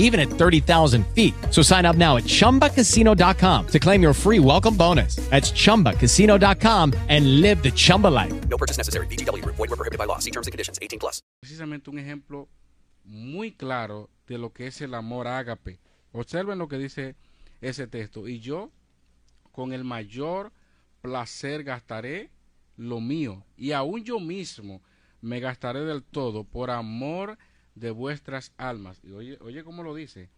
even at 30,000 feet. So sign up now at ChumbaCasino.com to claim your free welcome bonus. That's ChumbaCasino.com and live the Chumba life. No purchase necessary. VGW Group. Void were prohibited by law. See terms and conditions. 18 plus. precisamente un ejemplo muy claro de lo que es el amor ágape. Observen lo que dice ese texto. Y yo, con el mayor placer, gastaré lo mío. Y aún yo mismo me gastaré del todo por amor de vuestras almas. Y oye, oye cómo lo dice.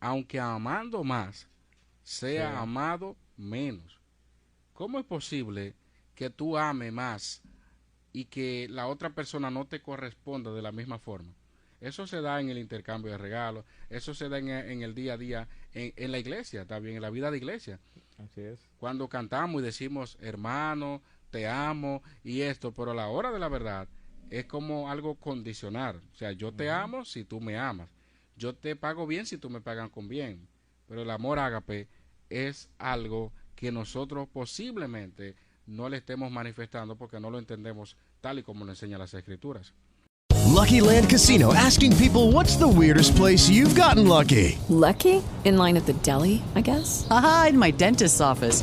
Aunque amando más, sea Sí. amado menos. ¿Cómo es posible que tú ames más y que la otra persona no te corresponda de la misma forma? Eso se da en el intercambio de regalos, eso se da en, en el día a día, en, en la iglesia, también en la vida de iglesia. Así es. Cuando cantamos y decimos, hermano, te amo y esto, pero a la hora de la verdad es como algo condicional. O sea, yo te amo si tú me amas. Yo te pago bien si tú me pagas con bien. Pero el amor ágape es algo que nosotros posiblemente no le estemos manifestando porque no lo entendemos tal y como lo enseñan las escrituras. Lucky Land Casino asking people what's the weirdest place you've gotten lucky? Lucky? In line at the deli, I guess? Aha, in my dentist's office.